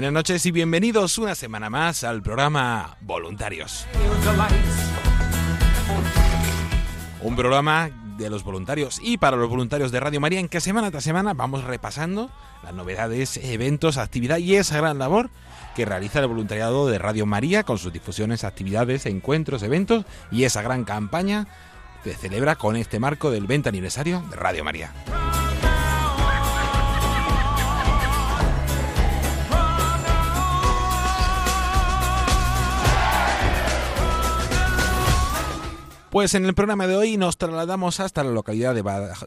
Buenas noches y bienvenidos una semana más al programa Voluntarios. Un programa de los voluntarios y para los voluntarios de Radio María en que semana tras semana vamos repasando las novedades, eventos, actividad y esa gran labor que realiza el voluntariado de Radio María con sus difusiones, actividades, encuentros, eventos y esa gran campaña que celebra con este marco del 20 aniversario de Radio María. Pues en el programa de hoy nos trasladamos hasta la localidad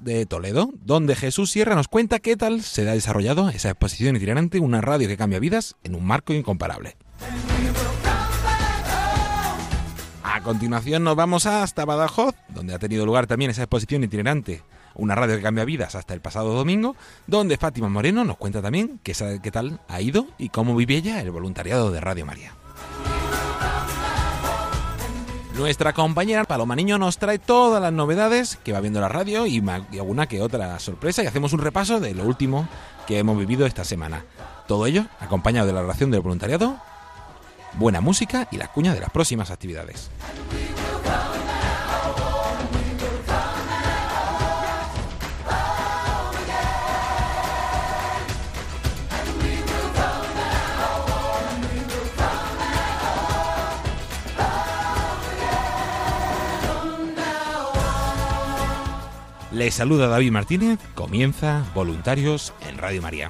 de, Toledo, donde Jesús Sierra nos cuenta qué tal se ha desarrollado esa exposición itinerante, una radio que cambia vidas en un marco incomparable. A continuación nos vamos hasta Badajoz, donde ha tenido lugar también esa exposición itinerante, una radio que cambia vidas hasta el pasado domingo, donde Fátima Moreno nos cuenta también qué tal ha ido y cómo vive ella el voluntariado de Radio María. Nuestra compañera Paloma Niño nos trae todas las novedades que va viendo la radio y, alguna que otra sorpresa y hacemos un repaso de lo último que hemos vivido esta semana. Todo ello acompañado de la relación del voluntariado, buena música y la cuña de las próximas actividades. Les saluda David Martínez, comienza Voluntarios en Radio María.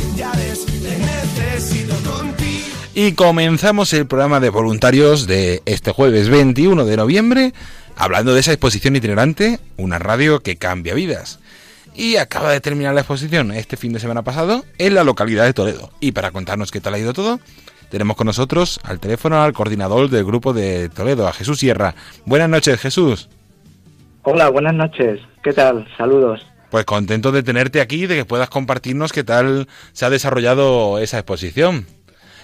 Ya ves, te necesito contigo. Y comenzamos el programa de voluntarios de este jueves 21 de noviembre, hablando de esa exposición itinerante, una radio que cambia vidas. Y acaba de terminar la exposición este fin de semana pasado en la localidad de Toledo. Y para contarnos qué tal ha ido todo, tenemos con nosotros al teléfono al coordinador del grupo de Toledo, a Jesús Sierra. Buenas noches, Jesús. Hola, buenas noches. ¿Qué tal? Saludos. Pues contento de tenerte aquí, de que puedas compartirnos qué tal se ha desarrollado esa exposición.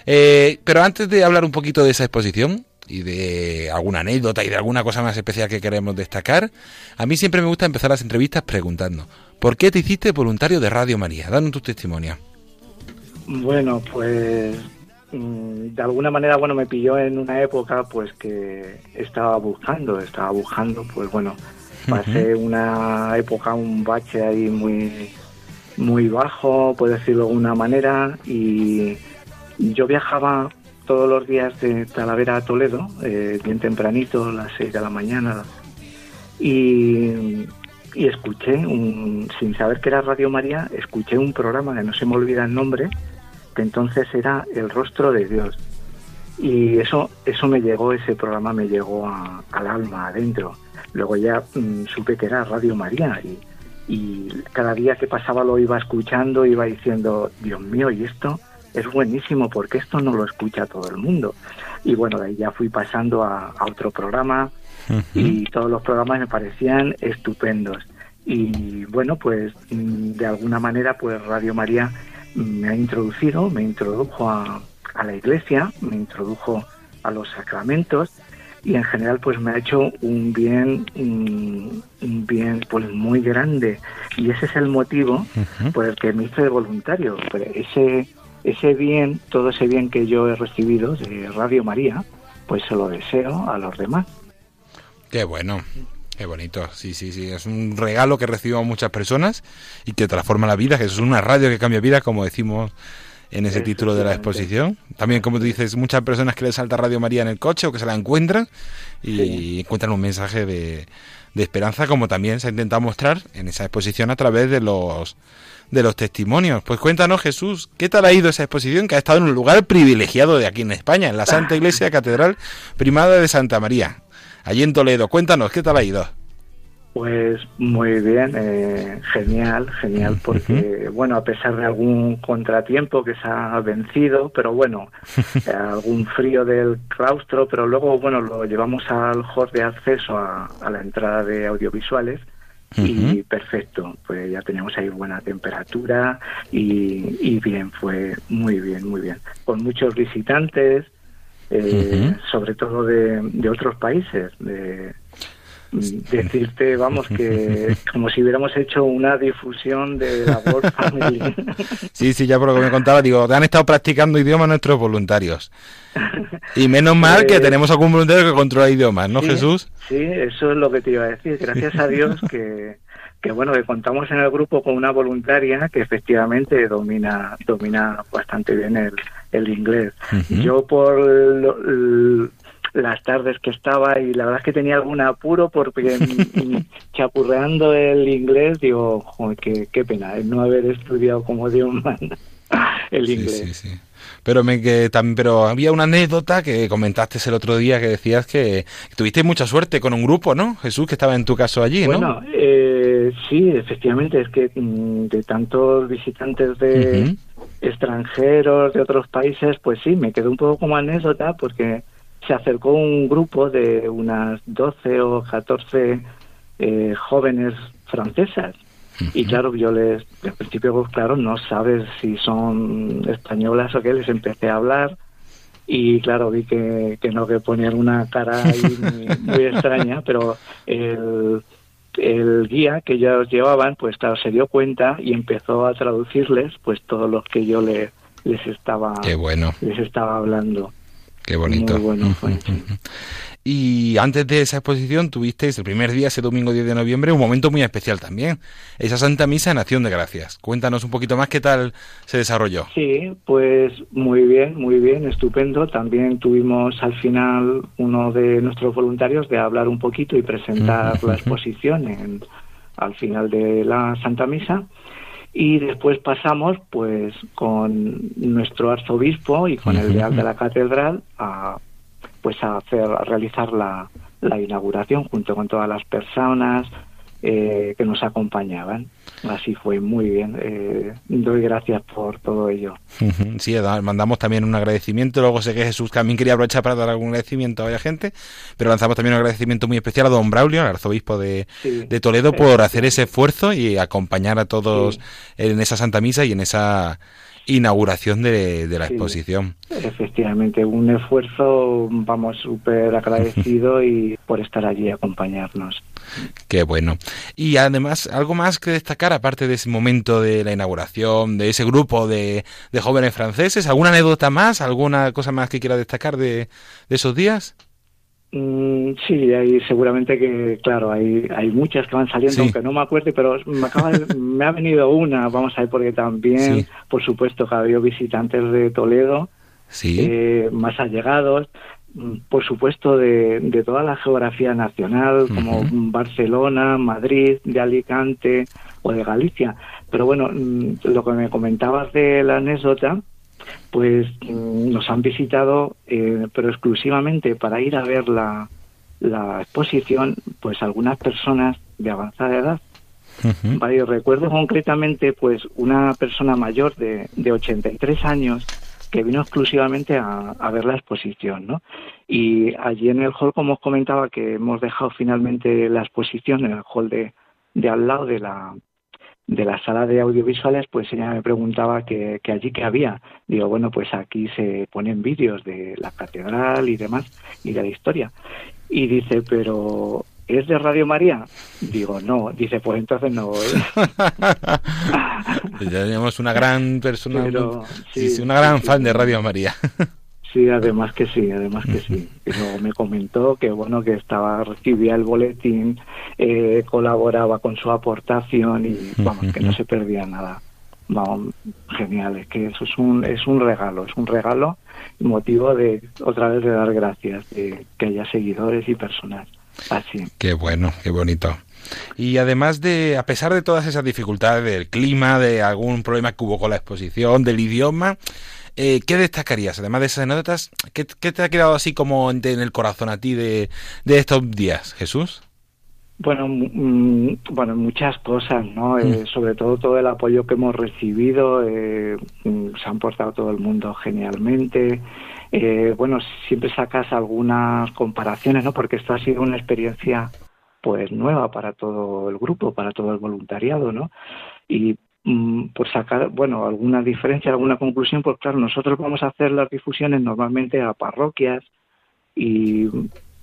Eh, pero antes de hablar un poquito de esa exposición, y de alguna anécdota y de alguna cosa más especial que queremos destacar, a mí siempre me gusta empezar las entrevistas preguntando, ¿por qué te hiciste voluntario de Radio María? Danos tu testimonio. Bueno, pues mm, de alguna manera, bueno, me pilló en una época pues que estaba buscando, estaba buscando, pues bueno, pasé una época, un bache ahí muy, muy bajo, por decirlo de alguna manera, y yo viajaba todos los días de Talavera a Toledo, eh, bien tempranito, a las 6 de la mañana, y, y escuché, un, sin saber que era Radio María, escuché un programa que no se me olvida el nombre, que entonces era El Rostro de Dios. Y eso, eso me llegó, ese programa me llegó a- al alma, adentro. Luego ya mm, supe que era Radio María y, y cada día que pasaba lo iba escuchando, iba diciendo, Dios mío, ¿y esto? Es buenísimo porque esto no lo escucha todo el mundo. Y bueno, de ahí ya fui pasando a, a otro programa y todos los programas me parecían estupendos. Y bueno, pues mm, de alguna manera, pues Radio María me ha introducido, me introdujo a, a la iglesia, me introdujo a los sacramentos y en general pues me ha hecho un bien un, un bien pues muy grande y ese es el motivo por el que me hice de voluntario Pero ese ese bien todo ese bien que yo he recibido de Radio María pues se lo deseo a los demás Qué bueno, qué bonito. Sí, sí, sí. Es un regalo que recibimos muchas personas y que transforma la vida, que es una radio que cambia vida, como decimos en ese título de la exposición. También, como tú dices, muchas personas que les salta Radio María en el coche o que se la encuentran y encuentran un mensaje de, de esperanza, como también se ha intentado mostrar en esa exposición a través de los de los testimonios. Pues cuéntanos, Jesús, ¿qué tal ha ido esa exposición que ha estado en un lugar privilegiado de aquí en España, en la Santa Iglesia Catedral Primada de Santa María, allí en Toledo? Cuéntanos, ¿qué tal ha ido? Pues muy bien, eh, genial, genial, porque bueno, a pesar de algún contratiempo que se ha vencido, pero bueno, eh, algún frío del claustro, pero luego bueno, lo llevamos al hall de acceso a, a la entrada de audiovisuales y perfecto, pues ya teníamos ahí buena temperatura y, y bien, fue muy bien, muy bien, con muchos visitantes, eh, sobre todo de, de otros países, de decirte, vamos, que como si hubiéramos hecho una difusión de labor family. Sí, sí, ya por lo que me contaba, digo, han estado practicando idiomas nuestros voluntarios. Y menos mal que Pues- tenemos algún voluntario que controla idiomas, ¿no, Sí, Jesús? Sí, eso es lo que te iba a decir. Gracias a Dios que, que bueno, que contamos en el grupo con una voluntaria que efectivamente domina, domina bastante bien el, el inglés. Yo por lo- las tardes que estaba y la verdad es que tenía algún apuro porque chapurreando el inglés digo, joder, qué, qué pena no haber estudiado como Dios manda el inglés. sí, sí. Pero, me, que, también, pero había una anécdota que comentaste el otro día que decías que tuviste mucha suerte con un grupo, ¿no? Jesús, que estaba en tu caso allí, ¿no? Bueno, eh, sí, efectivamente, es que mm, de tantos visitantes de extranjeros, de otros países, pues sí, me quedó un poco como anécdota porque se acercó un grupo de unas 12 o 14 eh, jóvenes francesas. Y claro, yo les, al principio, pues, claro, no sabes si son españolas o qué, les empecé a hablar y claro, vi que, que no, que ponían una cara ahí muy, muy extraña, pero el, el guía que ellos llevaban, pues claro, se dio cuenta y empezó a traducirles pues todo lo que yo le, les estaba Qué bueno, les estaba hablando. Qué bonito. Muy bueno fue, sí. Y antes de esa exposición tuvisteis el primer día, ese domingo 10 de noviembre, un momento muy especial también. Esa Santa Misa en Acción de Gracias. Cuéntanos un poquito más qué tal se desarrolló. Sí, pues muy bien, muy bien, estupendo. También tuvimos al final uno de nuestros voluntarios de hablar un poquito y presentar la exposición en, al final de la Santa Misa. Y después pasamos pues con nuestro arzobispo y con el deal de la catedral a pues a hacer a realizar la, la inauguración junto con todas las personas eh, que nos acompañaban. Así fue, muy bien. Eh, doy gracias por todo ello. Sí, mandamos también un agradecimiento. Luego sé que Jesús también quería aprovechar para dar algún agradecimiento a varias gente, pero lanzamos también un agradecimiento muy especial a don Braulio, al arzobispo de, Toledo, por hacer ese esfuerzo y acompañar a todos en esa Santa Misa y en esa inauguración de, la exposición. Efectivamente, un esfuerzo, vamos, súper agradecido y por estar allí y acompañarnos. Qué bueno. Y además, algo más que destacar, aparte de ese momento de la inauguración, de ese grupo de, jóvenes franceses, ¿alguna anécdota más? ¿Alguna cosa más que quiera destacar de, esos días? Mm, sí, hay seguramente que, claro, hay, hay muchas que van saliendo, aunque no me acuerde, pero me, acaba me ha venido una, vamos a ver, porque también, por supuesto, que ha habido visitantes de Toledo, sí. eh, más allegados, por supuesto, de, toda la geografía nacional, como Barcelona, Madrid, de Alicante o de Galicia. Pero bueno, mm, lo que me comentabas de la anécdota, pues mm, nos han visitado, eh, pero exclusivamente para ir a ver la, la exposición, pues algunas personas de avanzada edad. Varios recuerdo concretamente, pues una persona mayor de, de 83 años que vino exclusivamente a, ver la exposición, ¿no? Y allí en el hall, como os comentaba, que hemos dejado finalmente la exposición en el hall de, de al lado de la de la sala de audiovisuales, pues ella me preguntaba que, que allí que había. Digo, bueno, pues aquí se ponen vídeos de la catedral y demás, y de la historia. Y dice, pero ¿es de Radio María? Digo, no. Dice, pues entonces no. ya tenemos una gran persona, una gran fan de Radio María. Sí, además que sí, además que sí. Pero me comentó que bueno que estaba recibía el boletín, eh, colaboraba con su aportación y vamos que no se perdía nada. Vamos, genial, es que eso es un es un regalo, es un regalo motivo de otra vez de dar gracias de que haya seguidores y personas Así. Qué bueno, qué bonito. Y además de, a pesar de todas esas dificultades del clima, de algún problema que hubo con la exposición, del idioma, eh, ¿qué destacarías? Además de esas anécdotas, ¿qué, te ha quedado así como en, el corazón a ti de, estos días, Jesús? Bueno, mm, bueno, muchas cosas, ¿no? Eh, mm. sobre todo todo el apoyo que hemos recibido, eh, mm, se han portado todo el mundo genialmente. Eh, bueno, siempre sacas algunas comparaciones, ¿no? Porque esto ha sido una experiencia pues nueva para todo el grupo, para todo el voluntariado, ¿no? Y por sacar, bueno, alguna diferencia, alguna conclusión, pues claro, nosotros vamos a hacer las difusiones normalmente a parroquias y,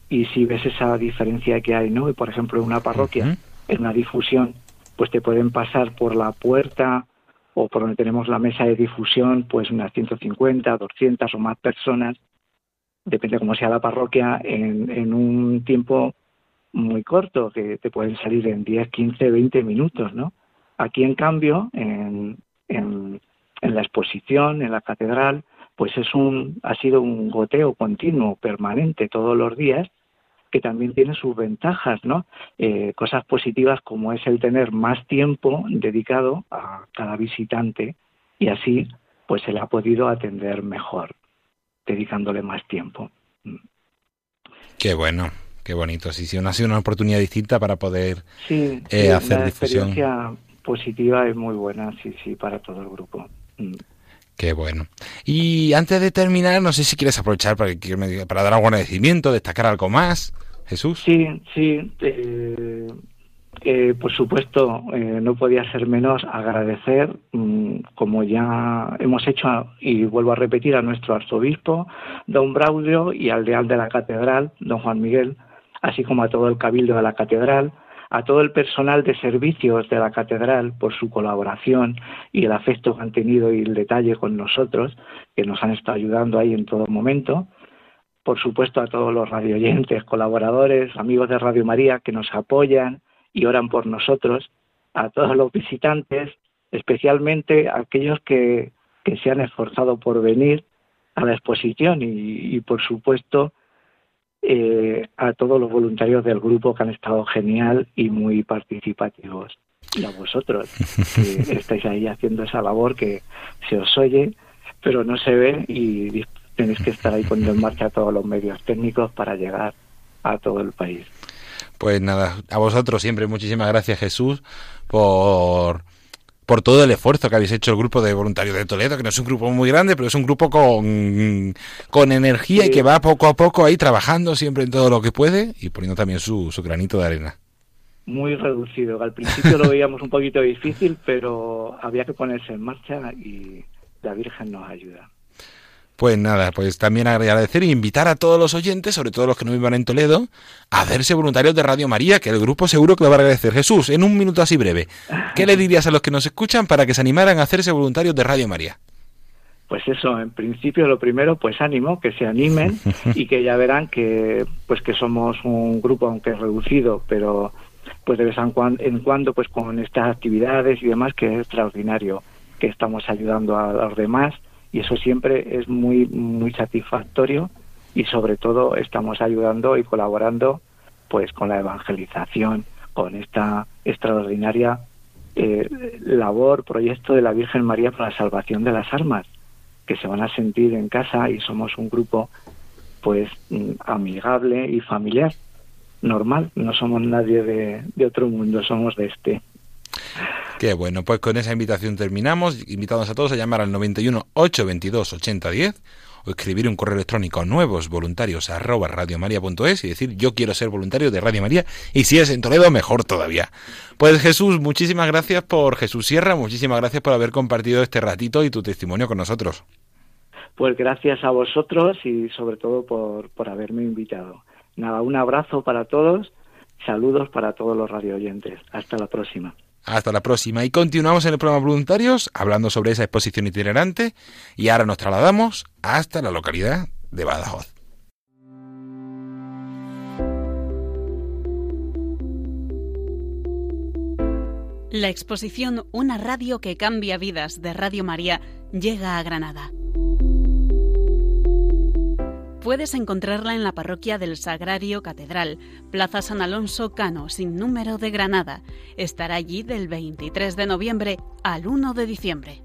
y si ves esa diferencia que hay, ¿no? Y por ejemplo, en una parroquia, en una difusión, pues te pueden pasar por la puerta o por donde tenemos la mesa de difusión, pues unas 150, 200 o más personas, depende cómo sea la parroquia, en, un tiempo muy corto, que te pueden salir en 10, 15, 20 minutos, ¿no? Aquí, en cambio, en, en, en la exposición, en la catedral, pues es un, ha sido un goteo continuo, permanente, todos los días, que también tiene sus ventajas, ¿no? Eh, cosas positivas como es el tener más tiempo dedicado a cada visitante y así pues se le ha podido atender mejor, dedicándole más tiempo. Mm. Qué bueno, qué bonito. Sí, sí, ha sido una oportunidad distinta para poder eh, hacer la difusión. experiencia positiva es muy buena, sí, sí, para todo el grupo. Mm. Qué bueno. Y antes de terminar, no sé si quieres aprovechar para, para dar algún agradecimiento, destacar algo más. Jesús. Sí, sí. Eh, eh, por supuesto, eh, no podía ser menos agradecer, mm, como ya hemos hecho, y vuelvo a repetir, a nuestro arzobispo, don Braulio, y al deán de la catedral, don Juan Miguel, así como a todo el cabildo de la catedral, a todo el personal de servicios de la catedral por su colaboración y el afecto que han tenido y el detalle con nosotros, que nos han estado ayudando ahí en todo momento, por supuesto a todos los radioyentes, colaboradores, amigos de Radio María que nos apoyan y oran por nosotros, a todos los visitantes, especialmente a aquellos que, que se han esforzado por venir a la exposición y, por supuesto eh, a todos los voluntarios del grupo que han estado genial y muy participativos. Y a vosotros, que estáis ahí haciendo esa labor que se os oye, pero no se ve y tenéis que estar ahí poniendo en marcha todos los medios técnicos para llegar a todo el país. Pues nada, a vosotros siempre muchísimas gracias Jesús por por todo el esfuerzo que habéis hecho el grupo de voluntarios de Toledo, que no es un grupo muy grande, pero es un grupo con, con energía y que va poco a poco ahí trabajando siempre en todo lo que puede y poniendo también su, su granito de arena. Muy reducido. Al principio lo veíamos un poquito difícil, pero había que ponerse en marcha y la Virgen nos ayuda. Pues nada, pues también agradecer e invitar a todos los oyentes, sobre todo los que no vivan en Toledo, a hacerse voluntarios de Radio María, que el grupo seguro que lo va a agradecer. Jesús, en un minuto así breve, ¿qué le dirías a los que nos escuchan para que se animaran a hacerse voluntarios de Radio María? Pues eso, en principio lo primero, pues ánimo, que se animen y que ya verán que pues que somos un grupo aunque reducido, pero pues de vez en cuando, en cuando pues con estas actividades y demás que es extraordinario, que estamos ayudando a los demás y eso siempre es muy muy satisfactorio y sobre todo estamos ayudando y colaborando pues con la evangelización con esta extraordinaria eh, labor proyecto de la Virgen María para la salvación de las almas que se van a sentir en casa y somos un grupo pues mm, amigable y familiar normal. No somos nadie de, de otro mundo somos de este Qué bueno, pues con esa invitación terminamos. Invitados a todos a llamar al 91 822 8010 o escribir un correo electrónico a nuevos voluntarios arroba radiomaria.es y decir yo quiero ser voluntario de Radio María y si es en Toledo mejor todavía. Pues Jesús, muchísimas gracias por Jesús Sierra, muchísimas gracias por haber compartido este ratito y tu testimonio con nosotros. Pues gracias a vosotros y sobre todo por, por haberme invitado. Nada, un abrazo para todos, saludos para todos los radio oyentes. Hasta la próxima. Hasta la próxima. Y continuamos en el programa Voluntarios hablando sobre esa exposición itinerante y ahora nos trasladamos hasta la localidad de Badajoz. La exposición Una radio que cambia vidas de Radio María llega a Granada. Puedes encontrarla en la parroquia del Sagrario Catedral, Plaza San Alonso Cano, sin número de Granada. Estará allí del 23 de noviembre al 1 de diciembre.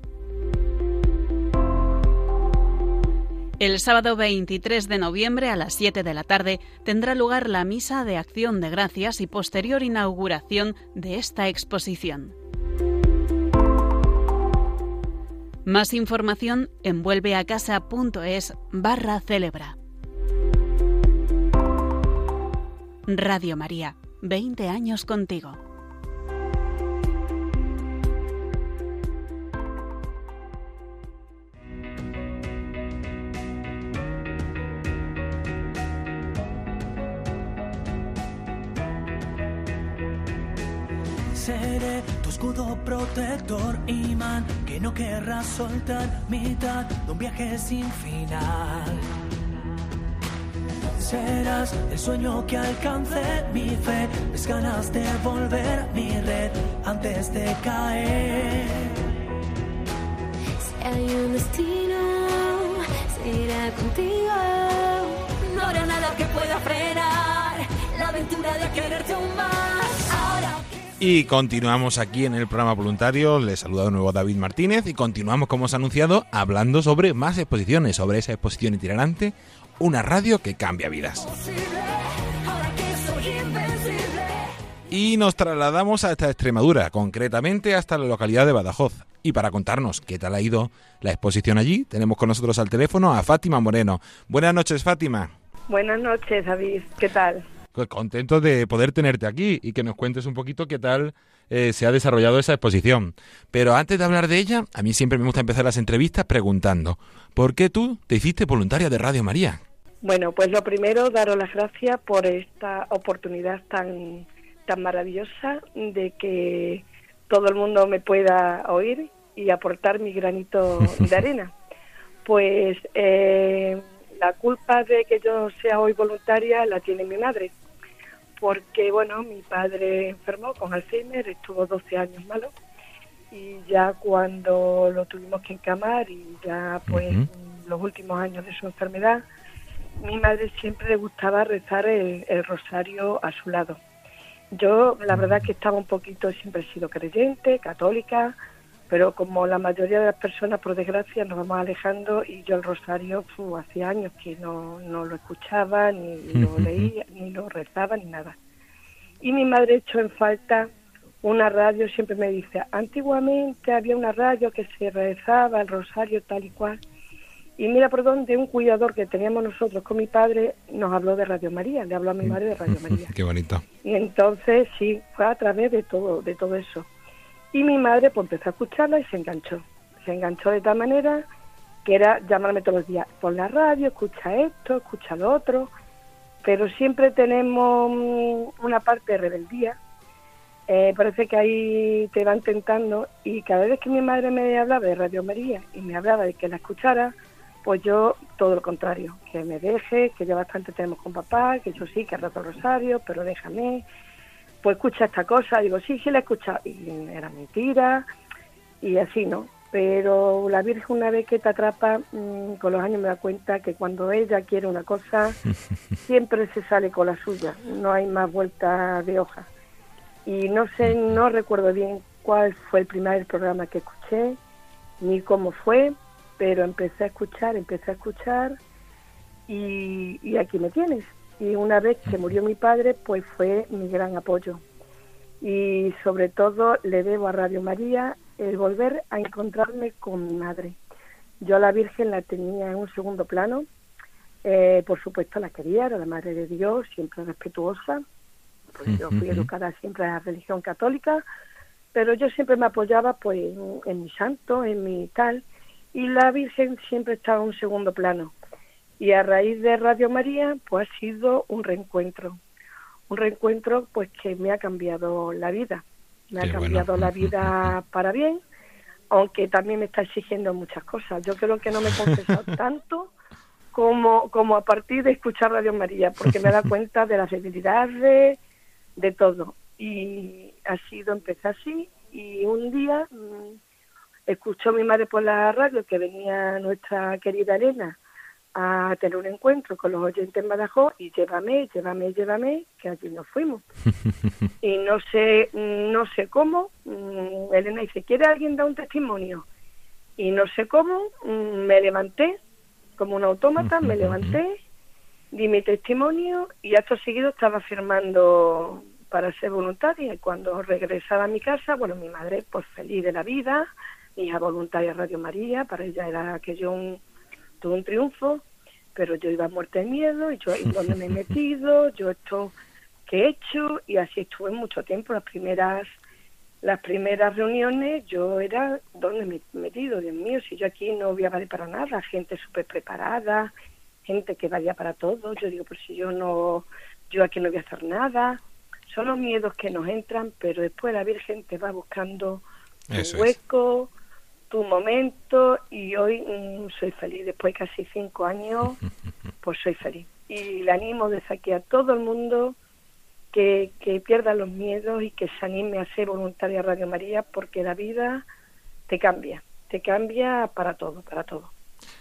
El sábado 23 de noviembre a las 7 de la tarde tendrá lugar la misa de acción de gracias y posterior inauguración de esta exposición. Más información en vuelveacasa.es barra celebra. Radio María, 20 años contigo. Seré tu escudo protector, imán, que no querrás soltar, mitad de un viaje sin final serás el sueño que alcance mi fe, mis ganas de volver mi red antes de caer. Si hay un destino, será contigo. No habrá nada que pueda frenar la aventura de quererte aún más. Ahora Y continuamos aquí en el programa voluntario. Les saluda de nuevo David Martínez y continuamos, como os he anunciado, hablando sobre más exposiciones, sobre esa exposición itinerante una radio que cambia vidas. Y nos trasladamos hasta Extremadura, concretamente hasta la localidad de Badajoz. Y para contarnos qué tal ha ido la exposición allí, tenemos con nosotros al teléfono a Fátima Moreno. Buenas noches, Fátima. Buenas noches, David. ¿Qué tal? Pues contento de poder tenerte aquí y que nos cuentes un poquito qué tal eh, se ha desarrollado esa exposición. Pero antes de hablar de ella, a mí siempre me gusta empezar las entrevistas preguntando, ¿por qué tú te hiciste voluntaria de Radio María? Bueno, pues lo primero, daros las gracias por esta oportunidad tan, tan maravillosa de que todo el mundo me pueda oír y aportar mi granito de arena. Pues eh, la culpa de que yo sea hoy voluntaria la tiene mi madre, porque bueno, mi padre enfermó con Alzheimer, estuvo 12 años malo y ya cuando lo tuvimos que encamar y ya pues los últimos años de su enfermedad, mi madre siempre le gustaba rezar el, rosario a su lado. Yo, la verdad, que estaba un poquito, siempre he sido creyente, católica, pero como la mayoría de las personas, por desgracia, nos vamos alejando y yo el rosario, hacía años que no, no lo escuchaba, ni lo leía, ni lo rezaba, ni nada. Y mi madre echó en falta una radio, siempre me dice, antiguamente había una radio que se rezaba el rosario tal y cual. Y mira por dónde un cuidador que teníamos nosotros con mi padre nos habló de Radio María, le habló a mi madre de Radio María. Qué bonito. Y entonces sí, fue a través de todo, de todo eso. Y mi madre pues empezó a escucharla y se enganchó. Se enganchó de tal manera que era llamarme todos los días, por la radio, escucha esto, escucha lo otro, pero siempre tenemos mm, una parte de rebeldía. Eh, parece que ahí te van tentando y cada vez que mi madre me hablaba de Radio María y me hablaba de que la escuchara, pues yo todo lo contrario, que me deje, que ya bastante tenemos con papá, que yo sí, que rato rosario, pero déjame, pues escucha esta cosa, digo, sí, sí la he escuchado, y era mentira, y así, ¿no? Pero la Virgen una vez que te atrapa, mm, con los años me da cuenta que cuando ella quiere una cosa, siempre se sale con la suya, no hay más vuelta de hoja. Y no sé, no recuerdo bien cuál fue el primer programa que escuché, ni cómo fue, pero empecé a escuchar, empecé a escuchar y, y aquí me tienes. Y una vez que murió mi padre, pues fue mi gran apoyo. Y sobre todo le debo a Radio María el volver a encontrarme con mi madre. Yo a la Virgen la tenía en un segundo plano, eh, por supuesto la quería, era la Madre de Dios, siempre respetuosa, pues yo fui educada siempre en la religión católica, pero yo siempre me apoyaba pues en, en mi santo, en mi tal, y la Virgen siempre estaba en un segundo plano. Y a raíz de Radio María, pues ha sido un reencuentro. Un reencuentro pues que me ha cambiado la vida. Me Qué ha bueno. cambiado la vida para bien, aunque también me está exigiendo muchas cosas. Yo creo que no me he confesado tanto como, como a partir de escuchar Radio María, porque me da cuenta de las debilidades, de todo. Y ha sido, empecé así, y un día mm, escuchó mi madre por la radio que venía nuestra querida Elena a tener un encuentro con los oyentes en Badajoz y llévame, llévame, llévame, que allí nos fuimos. y no sé, no sé cómo, mm, Elena dice, ¿quiere alguien dar un testimonio? Y no sé cómo, mm, me levanté como un autómata, me levanté, di mi testimonio y acto seguido estaba firmando para ser voluntaria y cuando regresaba a mi casa, bueno, mi madre pues feliz de la vida, hija voluntaria Radio María, para ella era aquello un, todo un triunfo, pero yo iba muerta de miedo y yo dónde me he metido, yo esto que he hecho y así estuve mucho tiempo, las primeras las primeras reuniones yo era donde me he metido, Dios mío, si yo aquí no voy a valer para nada, gente súper preparada, gente que valía para todo, yo digo, pues si yo no, yo aquí no voy a hacer nada, son los miedos que nos entran, pero después la Virgen te va buscando Eso es. hueco, tu momento y hoy mm, soy feliz, después de casi cinco años, pues soy feliz. Y le animo desde aquí a todo el mundo que, que pierda los miedos y que se anime a ser voluntaria Radio María porque la vida te cambia, te cambia para todo, para todo.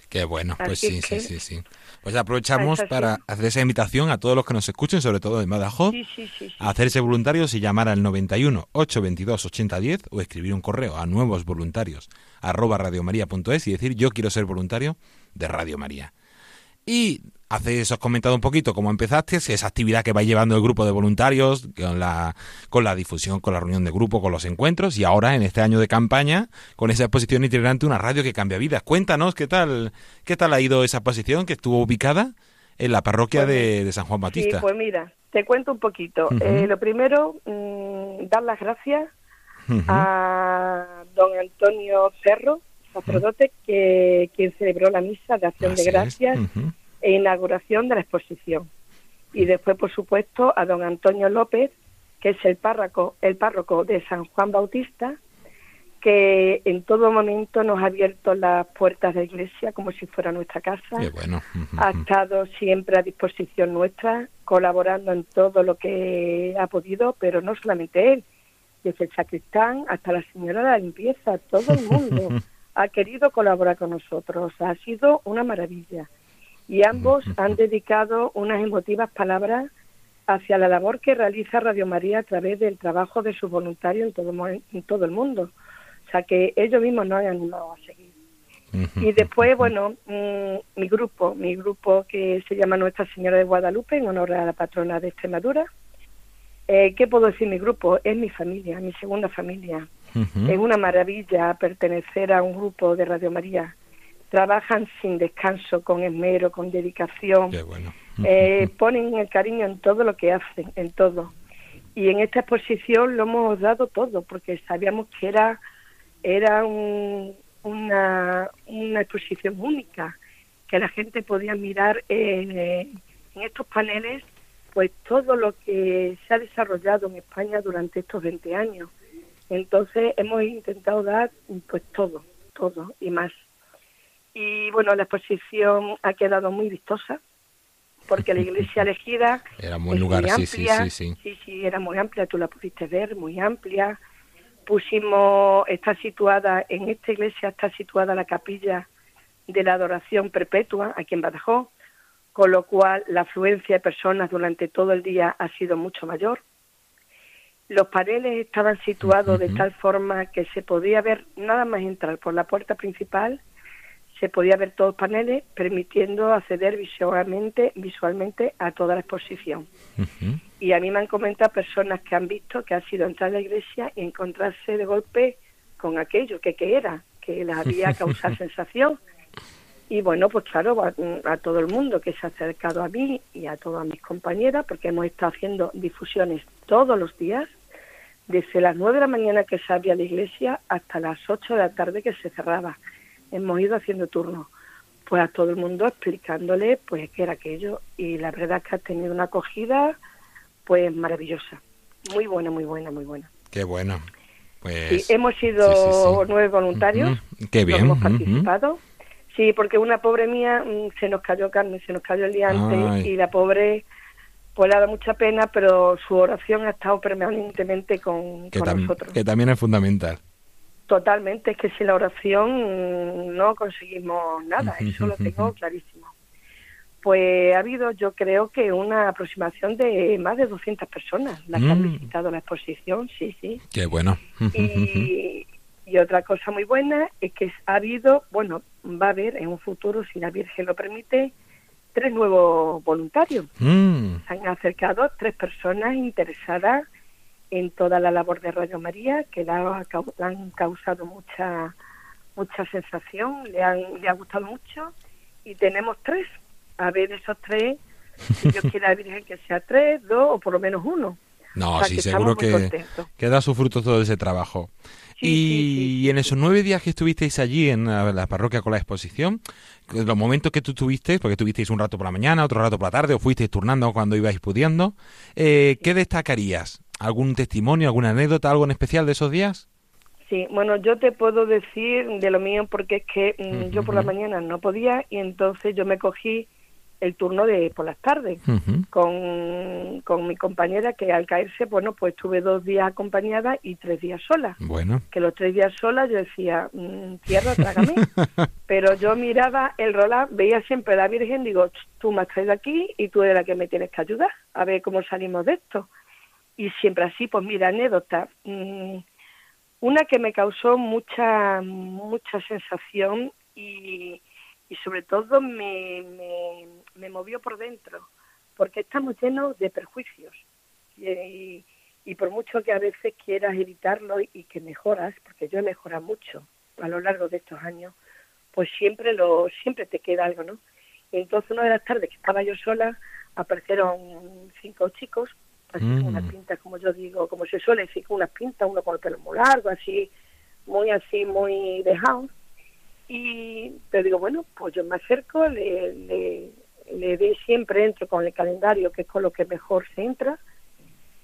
Qué bueno, pues Así sí, que- sí, sí, sí. Pues aprovechamos para hacer esa invitación a todos los que nos escuchen, sobre todo en Badajoz, Sí, sí, sí, sí. a hacerse voluntarios y llamar al 91 822 8010 o escribir un correo a nuevos voluntarios arroba radiomaria.es y decir yo quiero ser voluntario de Radio María. Y hace eso has comentado un poquito cómo empezaste, esa actividad que va llevando el grupo de voluntarios, con la, con la difusión, con la reunión de grupo, con los encuentros, y ahora en este año de campaña, con esa exposición itinerante, una radio que cambia vidas. Cuéntanos qué tal, qué tal ha ido esa exposición que estuvo ubicada en la parroquia de, de San Juan Batista. Sí, pues mira, te cuento un poquito. Eh, lo primero, mm, dar las gracias a don Antonio Cerro, sacerdote, que quien celebró la misa de acción Así de gracias. E inauguración de la exposición. Y después, por supuesto, a don Antonio López, que es el párroco, el párroco de San Juan Bautista, que en todo momento nos ha abierto las puertas de la iglesia como si fuera nuestra casa bueno. Ha estado siempre a disposición nuestra, colaborando en todo lo que ha podido, pero no solamente él, desde el sacristán hasta la señora de la limpieza, todo el mundo ha querido colaborar con nosotros, ha sido una maravilla. Y ambos han dedicado unas emotivas palabras hacia la labor que realiza Radio María a través del trabajo de sus voluntarios en todo, mo- en todo el mundo. O sea que ellos mismos nos han animado a seguir. Y después, bueno, mm, mi grupo, mi grupo que se llama Nuestra Señora de Guadalupe, en honor a la patrona de Extremadura. Eh, ¿Qué puedo decir mi grupo? Es mi familia, mi segunda familia. Es una maravilla pertenecer a un grupo de Radio María. Trabajan sin descanso, con esmero, con dedicación. Qué bueno. Eh, ponen el cariño en todo lo que hacen, en todo. Y en esta exposición lo hemos dado todo, porque sabíamos que era, era un- una, una exposición única, que la gente podía mirar en, eh, en estos paneles pues todo lo que se ha desarrollado en España durante estos 20 años. Entonces hemos intentado dar pues todo, todo y más. Y bueno, la exposición ha quedado muy vistosa porque la iglesia elegida Era es lugar, muy sí, sí, amplia. sí, sí. Sí, sí, era muy amplia, tú la pudiste ver, muy amplia. Pusimos, está situada, en esta iglesia está situada la capilla de la adoración perpetua aquí en Badajoz, con lo cual la afluencia de personas durante todo el día ha sido mucho mayor. Los paneles estaban situados de tal forma que se podía ver nada más entrar por la puerta principal, se podía ver todos los paneles, permitiendo acceder visualmente, visualmente a toda la exposición. Y a mí me han comentado personas que han visto que ha sido entrar a la iglesia y encontrarse de golpe con aquello que, que era, que les había causado sensación. Y bueno, pues claro, a, a todo el mundo que se ha acercado a mí y a todas mis compañeras, porque hemos estado haciendo difusiones todos los días, desde las 9 de la mañana que se abría la iglesia hasta las 8 de la tarde que se cerraba. Hemos ido haciendo turnos, pues a todo el mundo explicándole pues qué era aquello y la verdad es que ha tenido una acogida pues maravillosa, muy buena, muy buena, muy buena. Qué bueno. Pues, Sí, hemos sido sí, sí, sí. nueve voluntarios. Qué bien, Hemos participado. Sí, porque una pobre mía mm, se nos cayó Carmen, se nos cayó el día antes Ay. y la pobre pues le ha dado mucha pena, pero su oración ha estado permanentemente con, nosotros. que también es fundamental. Totalmente, es que sin la oración no conseguimos nada, eso lo tengo clarísimo. Pues ha habido, yo creo que una aproximación de más de 200 personas las que han Mm. visitado la exposición, sí, sí. Qué bueno. Y, y otra cosa muy buena es que ha habido, bueno, va a haber en un futuro, si la Virgen lo permite, tres nuevos voluntarios. Mm, Se han acercado tres personas interesadas en toda la labor de Radio María, que cau- le han causado mucha mucha sensación, le, han, le ha gustado mucho, y tenemos tres. A ver, esos tres, si Dios quiere la Virgen que sea tres, dos o por lo menos uno. No, O sea, sí, que seguro que, que da su fruto todo ese trabajo. Sí, y, sí, sí, y en esos nueve días que estuvisteis allí en la, la parroquia con la exposición, los momentos que tú tuvisteis, porque tuvisteis un rato por la mañana, otro rato por la tarde, o fuisteis turnando cuando ibais pudiendo, eh, ¿qué destacarías? ¿Algún testimonio, alguna anécdota, algo en especial de esos días? Sí, bueno, yo te puedo decir de lo mío porque es que mm, yo por la mañana no podía y entonces yo me cogí el turno de por las tardes con, con mi compañera que al caerse, bueno, pues estuve dos días acompañada y tres días sola. Bueno, Que los tres días sola yo decía, mm, tierra, trágame. Pero yo miraba el rolar, veía siempre a la Virgen, digo, tú me has traído aquí y tú eres la que me tienes que ayudar a ver cómo salimos de esto. Y siempre así, pues mira, anécdota. Mm, una que me causó mucha mucha sensación y, y sobre todo me, me, me movió por dentro, porque estamos llenos de perjuicios. Y, y por mucho que a veces quieras evitarlo y que mejoras, porque yo he mejorado mucho a lo largo de estos años, pues siempre lo siempre te queda algo, ¿no? Entonces una de las tardes que estaba yo sola, aparecieron cinco chicos, así con Mm. unas pintas, como yo digo, como se suele decir, con unas pintas, uno con el pelo muy largo, así, muy así, muy dejado. Y te digo, bueno, pues yo me acerco, le, le, le di siempre, entro con el calendario, que es con lo que mejor se entra,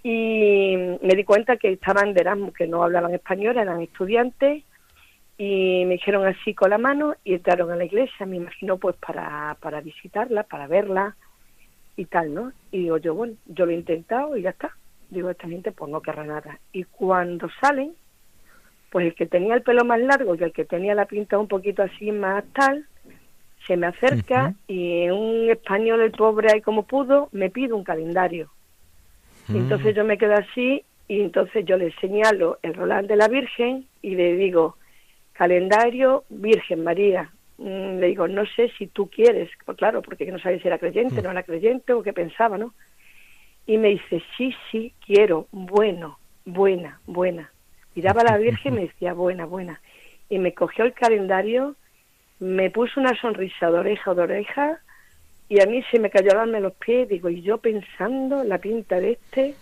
y me di cuenta que estaban de Erasmus, que no hablaban español, eran estudiantes, y me dijeron así con la mano y entraron a la iglesia, me imagino pues para, para visitarla, para verla y tal, ¿no? Y digo yo, bueno, yo lo he intentado y ya está. Digo, esta gente pues no querrá nada. Y cuando salen, pues el que tenía el pelo más largo y el que tenía la pinta un poquito así más tal, se me acerca y en un español el pobre ahí como pudo, me pide un calendario. Y entonces yo me quedo así y entonces yo le señalo el Roland de la Virgen y le digo, calendario Virgen María. Mm, le digo, no sé si tú quieres, pues claro, porque no sabía si era creyente, no era creyente o qué pensaba, ¿no? Y me dice, sí, sí, quiero, bueno, buena, buena. Miraba a la Virgen y me decía, buena, buena. Y me cogió el calendario, me puso una sonrisa de oreja a oreja y a mí se me cayó darme los pies. Digo, y yo pensando en la pinta de este,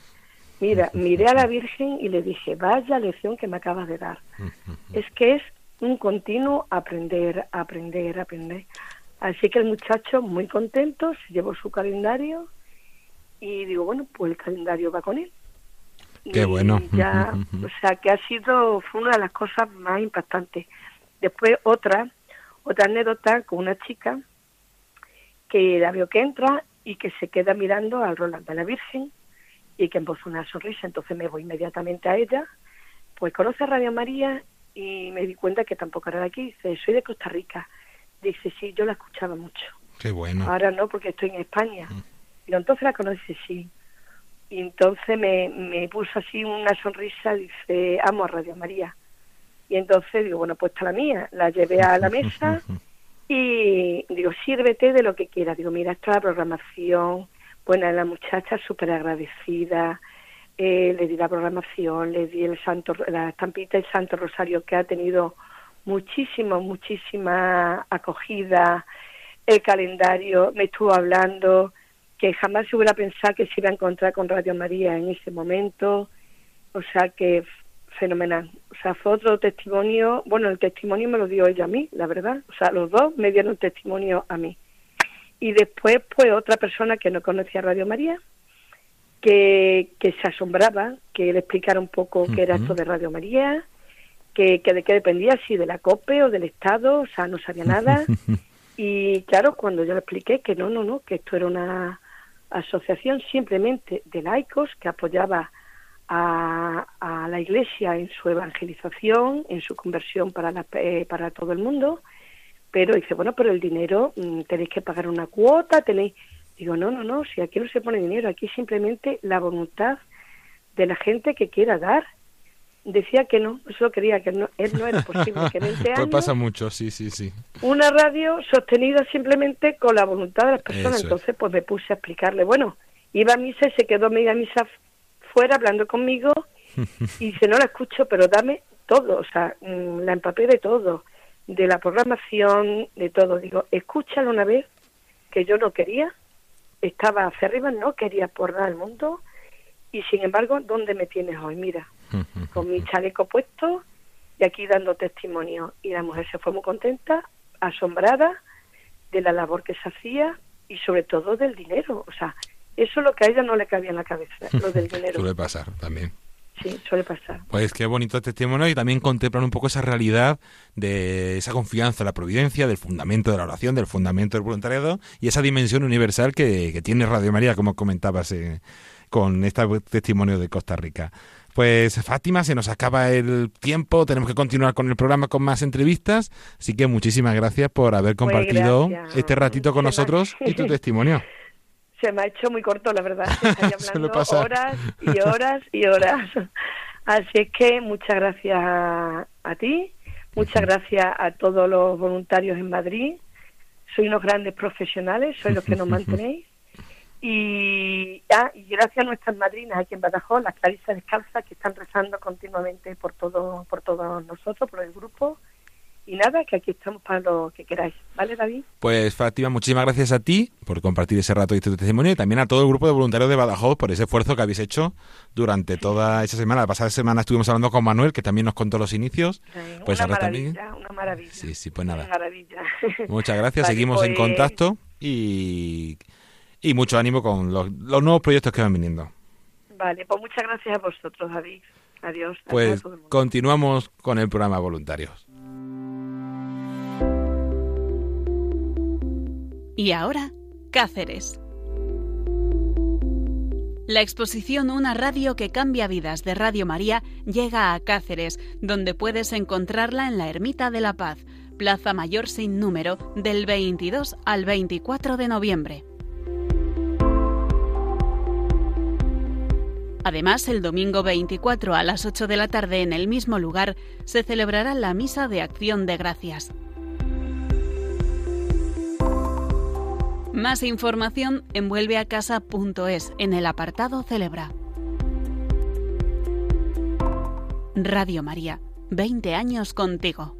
mira, miré a la Virgen y le dije, vaya lección que me acabas de dar. Es que es un continuo aprender, aprender, aprender. Así que el muchacho muy contento, se llevó su calendario y digo, bueno, pues el calendario va con él. Qué Y bueno. Ya, o sea, que ha sido, fue una de las cosas más impactantes. Después otra, otra anécdota con una chica que la veo que entra y que se queda mirando al Roland de la Virgen y que puso una sonrisa, entonces me voy inmediatamente a ella, pues conoce a Radio María y me di cuenta que tampoco era de aquí, dice, soy de Costa Rica. Dice, sí, yo la escuchaba mucho. Qué bueno. Ahora no, porque estoy en España. Digo, entonces la conoce, sí. Y entonces me, me puso así una sonrisa, dice, amo a Radio María. Y entonces digo, bueno, pues está la mía. La llevé a la mesa y digo, sírvete de lo que quieras. Digo, mira, esta es la programación. Bueno, la muchacha súper agradecida. Eh, le di la programación, le di el santo, la estampita del Santo Rosario que ha tenido muchísima, muchísima acogida. El calendario me estuvo hablando que jamás se hubiera pensado que se iba a encontrar con Radio María en ese momento. O sea que fenomenal. O sea, fue otro testimonio. Bueno, el testimonio me lo dio ella a mí, la verdad. O sea, los dos me dieron testimonio a mí. Y después, pues, otra persona que no conocía Radio María, que, que se asombraba, que le explicara un poco qué era esto de Radio María, que, que de qué dependía, si de la COPE o del Estado, o sea, no sabía nada. Y claro, cuando yo le expliqué que no, no, no, que esto era una asociación simplemente de laicos que apoyaba a, a la Iglesia en su evangelización, en su conversión para, la, eh, para todo el mundo, pero dice, bueno, pero el dinero mm, tenéis que pagar una cuota, tenéis... Digo, no, no, no, si aquí no se pone dinero, aquí simplemente la voluntad de la gente que quiera dar. Decía que no, eso quería, que no, él no era posible, que 20 Pues años pasa mucho, sí, sí, sí. una radio sostenida simplemente con la voluntad de las personas. Eso es. Entonces, pues me puse a explicarle. Bueno, iba a misa y se quedó media misa fuera hablando conmigo y dice, no la escucho, pero dame todo, o sea, mm, la empapé de todo, de la programación, de todo. Digo, escúchalo una vez, que yo no quería, estaba hacia arriba, no quería por nada al mundo, y sin embargo, ¿dónde me tienes hoy? Mira, con mi chaleco puesto y aquí dando testimonio. Y la mujer se fue muy contenta, asombrada de la labor que se hacía y sobre todo del dinero. O sea, eso es lo que a ella no le cabía en la cabeza, lo del dinero. Suele pasar también. Sí, suele pasar. Pues qué bonito testimonio y también contemplan un poco esa realidad de esa confianza en la providencia, del fundamento de la oración, del fundamento del voluntariado y esa dimensión universal que, que tiene Radio María, como comentabas eh, con este testimonio de Costa Rica. Pues Fátima, se nos acaba el tiempo, tenemos que continuar con el programa con más entrevistas, así que muchísimas gracias por haber Pues compartido este ratito con nosotros y tu testimonio. Se me ha hecho muy corto, la verdad. Estoy hablando horas y horas y horas. Así es que muchas gracias a, a ti, muchas gracias a todos los voluntarios en Madrid. Sois unos grandes profesionales, sois los que nos mantenéis. Y, ah, y gracias a nuestras madrinas aquí en Badajoz, las Clarisas Descalzas, que están rezando continuamente por todo, por todos nosotros, por el grupo. Y nada, que aquí estamos para lo que queráis. ¿Vale, David? Pues Fátima, muchísimas gracias a ti por compartir ese rato y tu testimonio y también a todo el grupo de voluntarios de Badajoz por ese esfuerzo que habéis hecho durante toda esa semana. La pasada semana estuvimos hablando con Manuel, que también nos contó los inicios. Pues una ahora también. maravilla, una maravilla. Sí, sí, pues nada. Una maravilla. Muchas gracias, Vale, seguimos en pues, contacto y, y mucho ánimo con los, los nuevos proyectos que van viniendo. Vale, pues muchas gracias a vosotros, David. Adiós. Adiós Pues a todo el mundo. continuamos con el programa Voluntarios. Y ahora, Cáceres. La exposición Una radio que cambia vidas de Radio María llega a Cáceres, donde puedes encontrarla en la Ermita de la Paz, Plaza Mayor sin número, del 22 al 24 de noviembre. Además, el domingo 24 a las 8 de la tarde en el mismo lugar se celebrará la Misa de Acción de Gracias. Más información en vuelveacasa.es en el apartado Celebra. Radio María, 20 años contigo.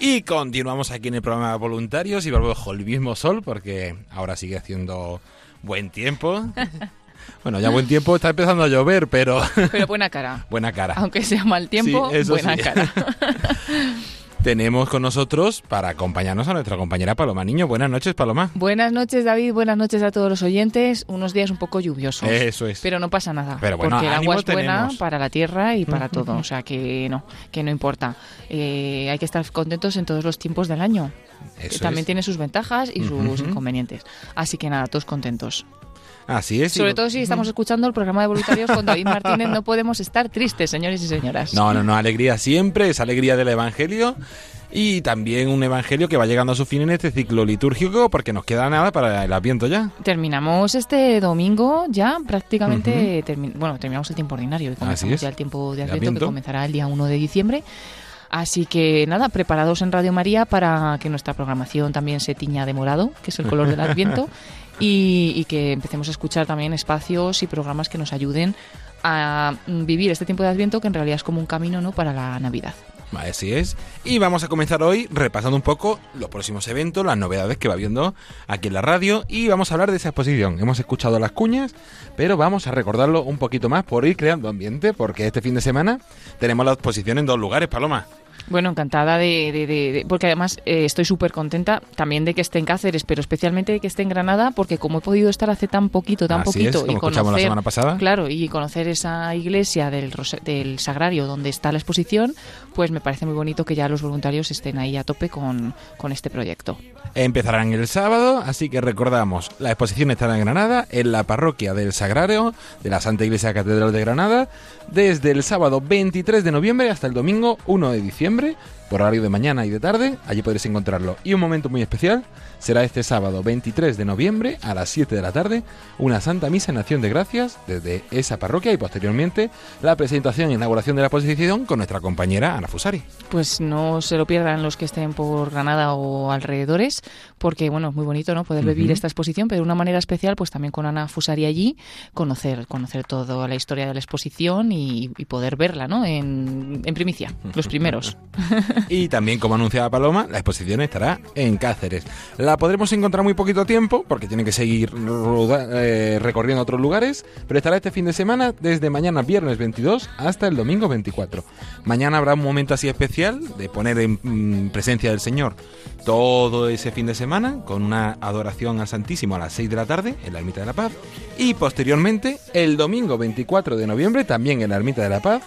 Y continuamos aquí en el programa Voluntarios y bajo el mismo sol porque ahora sigue haciendo buen tiempo. Bueno, ya buen tiempo está empezando a llover, pero Pero buena cara. buena cara. Aunque sea mal tiempo, Sí, buena sí. cara. Tenemos con nosotros para acompañarnos a nuestra compañera Paloma Niño. Buenas noches, Paloma. Buenas noches, David. Buenas noches a todos los oyentes. Unos días un poco lluviosos. Eso es. Pero no pasa nada. Pero bueno, porque el agua es buena tenemos. para la tierra y para todo. O sea que no, que no importa. Eh, hay que estar contentos en todos los tiempos del año. Eso También es. tiene sus ventajas y sus inconvenientes. Así que nada, todos contentos. Así es. y- Sobre todo si estamos escuchando el programa de voluntarios con David Martínez, no podemos estar tristes, señores y señoras. No, no, no, alegría siempre, es alegría del Evangelio y también un Evangelio que va llegando a su fin en este ciclo litúrgico porque nos queda nada para el Adviento ya. Terminamos este domingo ya prácticamente, termi- bueno, terminamos el tiempo ordinario y comenzamos ya el tiempo de De Adviento, Adviento. que comenzará el día 1 de diciembre. Así que nada, preparados en Radio María para que nuestra programación también se tiña de morado, que es el color del Adviento, y, que empecemos a escuchar también espacios y programas que nos ayuden a mm, vivir este tiempo de Adviento, que en realidad es como un camino ¿no? para la Navidad. Así es. Y vamos a comenzar hoy repasando un poco los próximos eventos, las novedades que va viendo aquí en la radio y vamos a hablar de esa exposición. Hemos escuchado las cuñas, pero vamos a recordarlo un poquito más por ir creando ambiente, porque este fin de semana tenemos la exposición en dos lugares, Paloma. Bueno, encantada de, de- de- de- porque además eh, estoy súper contenta también de que esté en Cáceres, pero especialmente de que esté en Granada, porque como he podido estar hace tan poquito, tan Así poquito es, como y escuchamos la conocer, semana pasada. claro, y conocer esa iglesia del, del Sagrario donde está la exposición, pues me parece muy bonito que ya los voluntarios estén ahí a tope con, con este proyecto. Empezarán el sábado, así que recordamos, la exposición estará en Granada, en la parroquia del Sagrario de la Santa Iglesia Catedral de Granada, desde el sábado 23 de noviembre hasta el domingo 1 de diciembre, por horario de mañana y de tarde, allí podréis encontrarlo. Y un momento muy especial será este sábado 23 de noviembre a las 7 de la tarde, una Santa Misa en Acción de Gracias desde esa parroquia y posteriormente la presentación e inauguración de la exposición con nuestra compañera Ana Fusari. Pues no se lo pierdan los que estén por Granada o alrededores, porque bueno, es muy bonito, ¿no? Poder vivir esta exposición, pero de una manera especial, pues también con Ana Fusari allí, conocer, conocer toda la historia de la exposición y, y poder verla, ¿no? En, en primicia, los primeros. Y también, como anunciaba Paloma, la exposición estará en Cáceres. La podremos encontrar muy poquito tiempo, porque tiene que seguir roda- eh, recorriendo otros lugares, pero estará este fin de semana desde mañana viernes 22 hasta el domingo 24. Mañana habrá un momento así especial de poner en mm, presencia del Señor todo ese fin de semana con una adoración al Santísimo a las 6 de la tarde en la Ermita de la Paz y posteriormente el domingo 24 de noviembre también en la Ermita de la Paz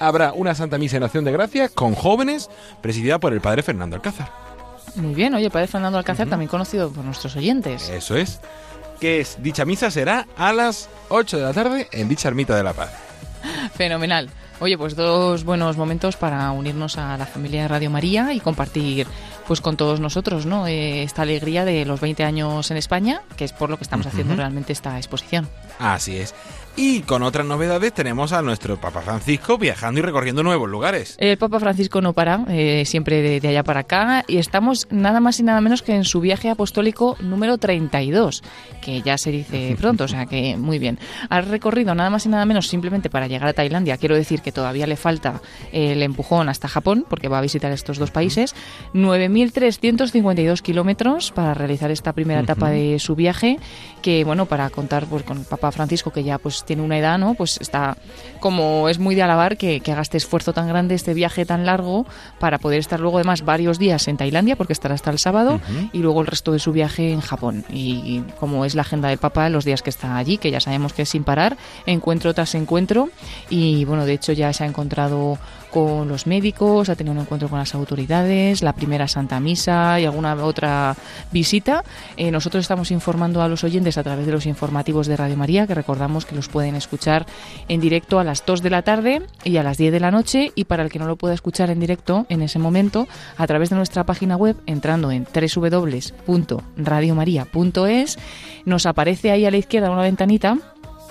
habrá una Santa Misa en Acción de Gracias con jóvenes presidida por el Padre Fernando Alcázar. Muy bien, oye, Padre Fernando Alcácer, también conocido por nuestros oyentes. Eso es. Que es, dicha misa será a las 8 de la tarde en dicha Ermita de la Paz. Fenomenal. Oye, pues dos buenos momentos para unirnos a la familia de Radio María y compartir pues con todos nosotros, ¿no? Eh, esta alegría de los 20 años en España, que es por lo que estamos haciendo realmente esta exposición. Así es. Y con otras novedades tenemos a nuestro Papa Francisco viajando y recorriendo nuevos lugares. El Papa Francisco no para, eh, siempre de, de allá para acá, y estamos nada más y nada menos que en su viaje apostólico número 32, que ya se dice pronto, o sea que muy bien. Ha recorrido nada más y nada menos simplemente para llegar a Tailandia. Quiero decir que todavía le falta el empujón hasta Japón, porque va a visitar estos dos países. 1.352 kilómetros para realizar esta primera etapa de su viaje, que bueno, para contar pues, con el Papa Francisco, que ya pues tiene una edad, ¿no? Pues está como es muy de alabar que, que haga este esfuerzo tan grande, este viaje tan largo, para poder estar luego además varios días en Tailandia, porque estará hasta el sábado, y luego el resto de su viaje en Japón. Y, como es la agenda del Papa, los días que está allí, que ya sabemos que es sin parar, encuentro tras encuentro, y bueno, de hecho ya se ha encontrado con los médicos, ha tenido un encuentro con las autoridades, la primera Santa Misa y alguna otra visita. Eh, nosotros estamos informando a los oyentes a través de los informativos de Radio María, que recordamos que los pueden escuchar en directo a las 2 de la tarde y a las 10 de la noche. Y para el que no lo pueda escuchar en directo en ese momento, a través de nuestra página web, entrando en www.radiomaria.es, nos aparece ahí a la izquierda una ventanita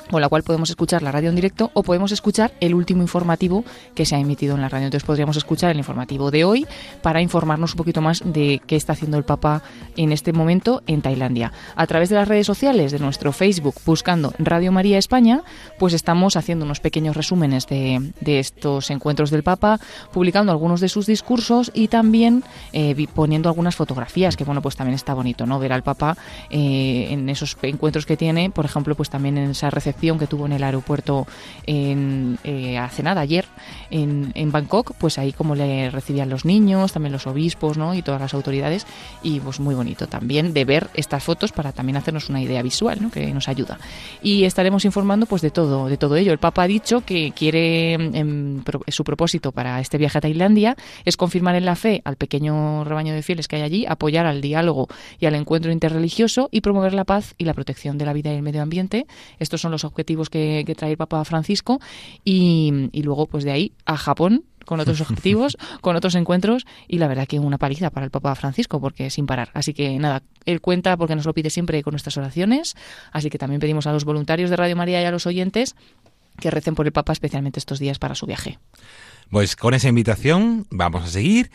con la cual podemos escuchar la radio en directo o podemos escuchar el último informativo que se ha emitido en la radio. Entonces podríamos escuchar el informativo de hoy para informarnos un poquito más de qué está haciendo el Papa en este momento en Tailandia. A través de las redes sociales, de nuestro Facebook, buscando Radio María España, pues estamos haciendo unos pequeños resúmenes de, estos encuentros del Papa, publicando algunos de sus discursos y también eh, poniendo algunas fotografías, que bueno, pues también está bonito, ¿no? Ver al Papa eh, en esos encuentros que tiene, por ejemplo, pues también en esa recepción que tuvo en el aeropuerto en, eh, hace nada, ayer, en, en, Bangkok, pues ahí como le recibían los niños, también los obispos ¿no? y todas las autoridades, y pues muy bonito también de ver estas fotos para también hacernos una idea visual, ¿no? que nos ayuda. Y estaremos informando pues de todo, de todo ello. El Papa ha dicho que quiere, en, su propósito para este viaje a Tailandia es confirmar en la fe al pequeño rebaño de fieles que hay allí, apoyar al diálogo y al encuentro interreligioso y promover la paz y la protección de la vida y el medio ambiente. Estos son los objetivos que, trae el Papa Francisco y, luego pues de ahí a Japón con otros objetivos, con otros encuentros y la verdad que una paliza para el Papa Francisco porque sin parar. Así que nada, él cuenta porque nos lo pide siempre con nuestras oraciones, así que también pedimos a los voluntarios de Radio María y a los oyentes que recen por el Papa especialmente estos días para su viaje. Pues con esa invitación vamos a seguir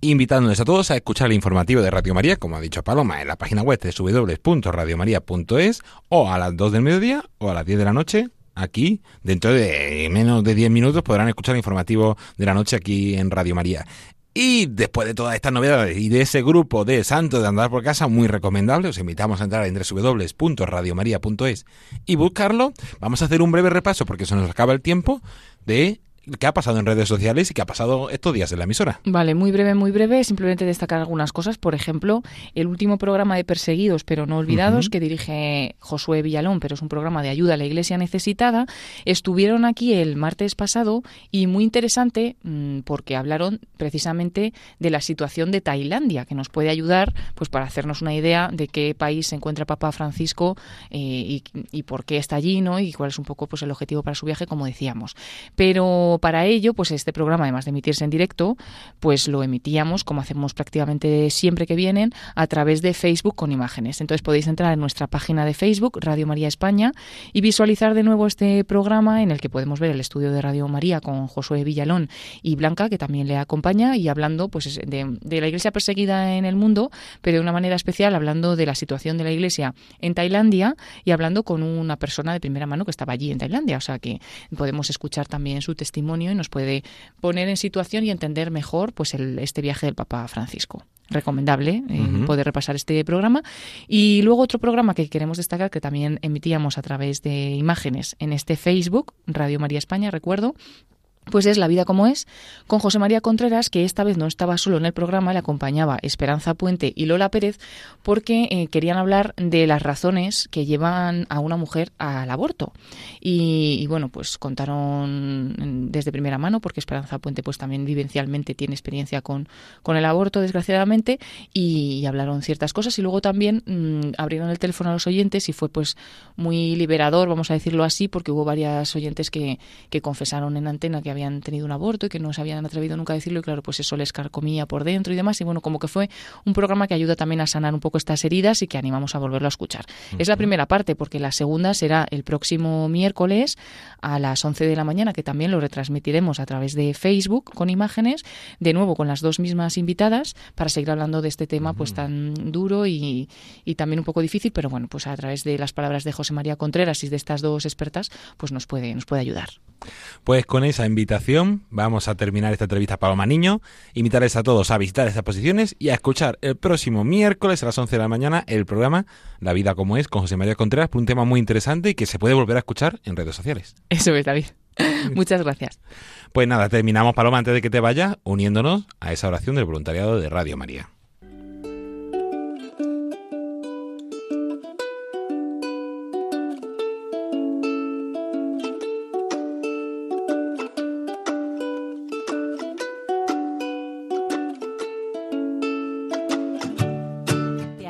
invitándoles a todos a escuchar el informativo de Radio María, como ha dicho Paloma, en la página web de www.radiomaria.es o a las 2 del mediodía o a las 10 de la noche. Aquí, dentro de menos de 10 minutos, podrán escuchar el informativo de la noche aquí en Radio María. Y después de todas estas novedades y de ese grupo de santos de andar por casa, muy recomendable, os invitamos a entrar en www.radiomaria.es y buscarlo. Vamos a hacer un breve repaso porque se nos acaba el tiempo de qué ha pasado en redes sociales y qué ha pasado estos días en la emisora. Vale, muy breve, muy breve. Simplemente destacar algunas cosas. Por ejemplo, el último programa de Perseguidos pero no olvidados que dirige Josué Villalón, pero es un programa de ayuda a la iglesia necesitada. Estuvieron aquí el martes pasado y muy interesante mm, porque hablaron precisamente de la situación de Tailandia, que nos puede ayudar pues para hacernos una idea de qué país se encuentra Papa Francisco eh, y, por qué está allí, ¿no? Y cuál es un poco pues el objetivo para su viaje, como decíamos. Pero para ello, pues este programa, además de emitirse en directo, pues lo emitíamos, como hacemos prácticamente siempre que vienen, a través de Facebook con imágenes. Entonces podéis entrar en nuestra página de Facebook, Radio María España, y visualizar de nuevo este programa en el que podemos ver el estudio de Radio María con Josué Villalón y Blanca, que también le acompaña, y hablando pues de, de la iglesia perseguida en el mundo, pero de una manera especial hablando de la situación de la iglesia en Tailandia y hablando con una persona de primera mano que estaba allí en Tailandia. O sea que podemos escuchar también su testimonio y nos puede poner en situación y entender mejor pues el, este viaje del Papa Francisco recomendable eh, poder repasar este programa. Y luego otro programa que queremos destacar, que también emitíamos a través de imágenes en este Facebook, Radio María España, recuerdo, pues es La vida como es, con José María Contreras, que esta vez no estaba solo en el programa, le acompañaba Esperanza Puente y Lola Pérez, porque eh, querían hablar de las razones que llevan a una mujer al aborto. Y, bueno, pues contaron desde primera mano, porque Esperanza Puente pues también vivencialmente tiene experiencia con, con el aborto, desgraciadamente, y, hablaron ciertas cosas. Y luego también mm, abrieron el teléfono a los oyentes y fue pues muy liberador, vamos a decirlo así, porque hubo varias oyentes que, que confesaron en antena que habían tenido un aborto y que no se habían atrevido nunca a decirlo y claro, pues eso les carcomía por dentro y demás y bueno, como que fue un programa que ayuda también a sanar un poco estas heridas y que animamos a volverlo a escuchar. Es la primera parte porque la segunda será el próximo miércoles a las 11 de la mañana, que también lo retransmitiremos a través de Facebook con imágenes, de nuevo con las dos mismas invitadas, para seguir hablando de este tema pues tan duro y, y también un poco difícil, pero bueno, pues a través de las palabras de José María Contreras y de estas dos expertas, pues nos puede, nos puede ayudar. Pues con esa invitación vamos a terminar esta entrevista a Paloma Niño, invitarles a todos a visitar estas posiciones y a escuchar el próximo miércoles a las 11 de la mañana el programa La vida como es con José María Contreras por un tema muy interesante y que se puede volver a escuchar en redes sociales. Eso es, David. Muchas gracias. Pues nada, terminamos Paloma antes de que te vaya uniéndonos a esa oración del voluntariado de Radio María.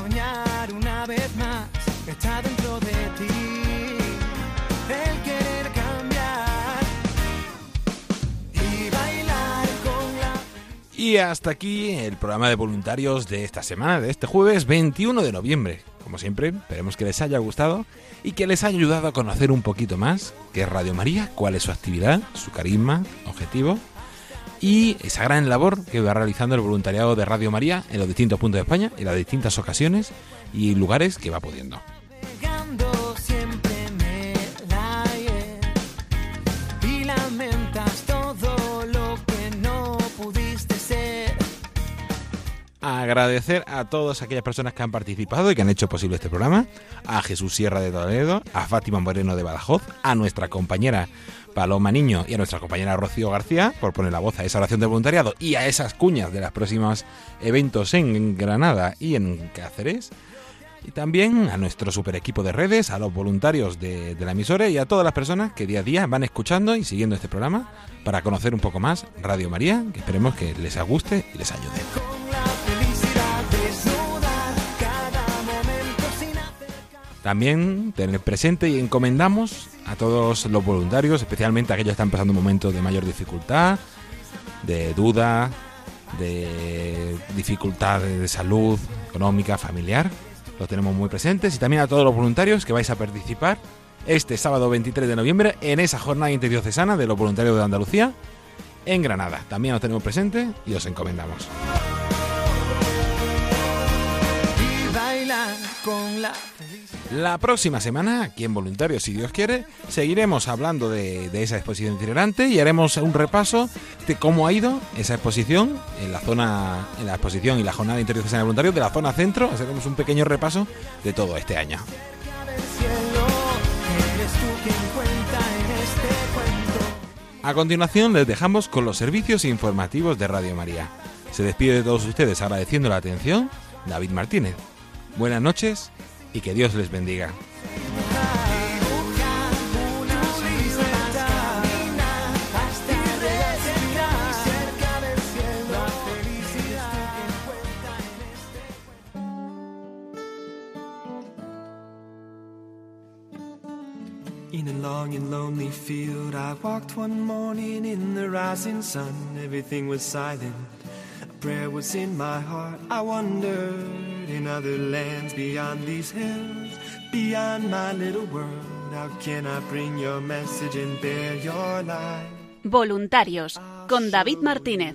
Soñar una vez más que está dentro de ti. El querer cambiar y bailar con la Y hasta aquí el programa de voluntarios de esta semana, de este jueves 21 de noviembre. Como siempre, esperemos que les haya gustado y que les haya ayudado a conocer un poquito más qué es Radio María, cuál es su actividad, su carisma, objetivo y esa gran labor que va realizando el voluntariado de Radio María en los distintos puntos de España, en las distintas ocasiones y lugares que va pudiendo. Agradecer a todas aquellas personas que han participado y que han hecho posible este programa, a Jesús Sierra de Toledo, a Fátima Moreno de Badajoz, a nuestra compañera Paloma Niño y a nuestra compañera Rocío García por poner la voz a esa oración de voluntariado y a esas cuñas de los próximos eventos en Granada y en Cáceres. Y también a nuestro super equipo de redes, a los voluntarios de, de la emisora y a todas las personas que día a día van escuchando y siguiendo este programa para conocer un poco más Radio María, que esperemos que les guste y les ayude. También tener presente y encomendamos a todos los voluntarios, especialmente aquellos que están pasando momentos de mayor dificultad, de duda, de dificultad de salud económica, familiar. Los tenemos muy presentes y también a todos los voluntarios que vais a participar este sábado 23 de noviembre en esa jornada interdiocesana de los voluntarios de Andalucía en Granada. También los tenemos presentes y os encomendamos. La próxima semana, aquí en Voluntarios, si Dios quiere, seguiremos hablando de, de esa exposición itinerante y haremos un repaso de cómo ha ido esa exposición en la zona, en la exposición y la jornada interdiocesana de voluntarios de la zona centro. Haremos un pequeño repaso de todo este año. A continuación, les dejamos con los servicios informativos de Radio María. Se despide de todos ustedes agradeciendo la atención, David Martínez. Buenas noches y que Dios les bendiga. In a long and lonely field, I walked one morning in the rising sun. Everything was silent. Prayer was in my heart. I wondered in other lands beyond these hills, beyond my little world. How can I bring your message and bear your light? Voluntarios con David Martínez.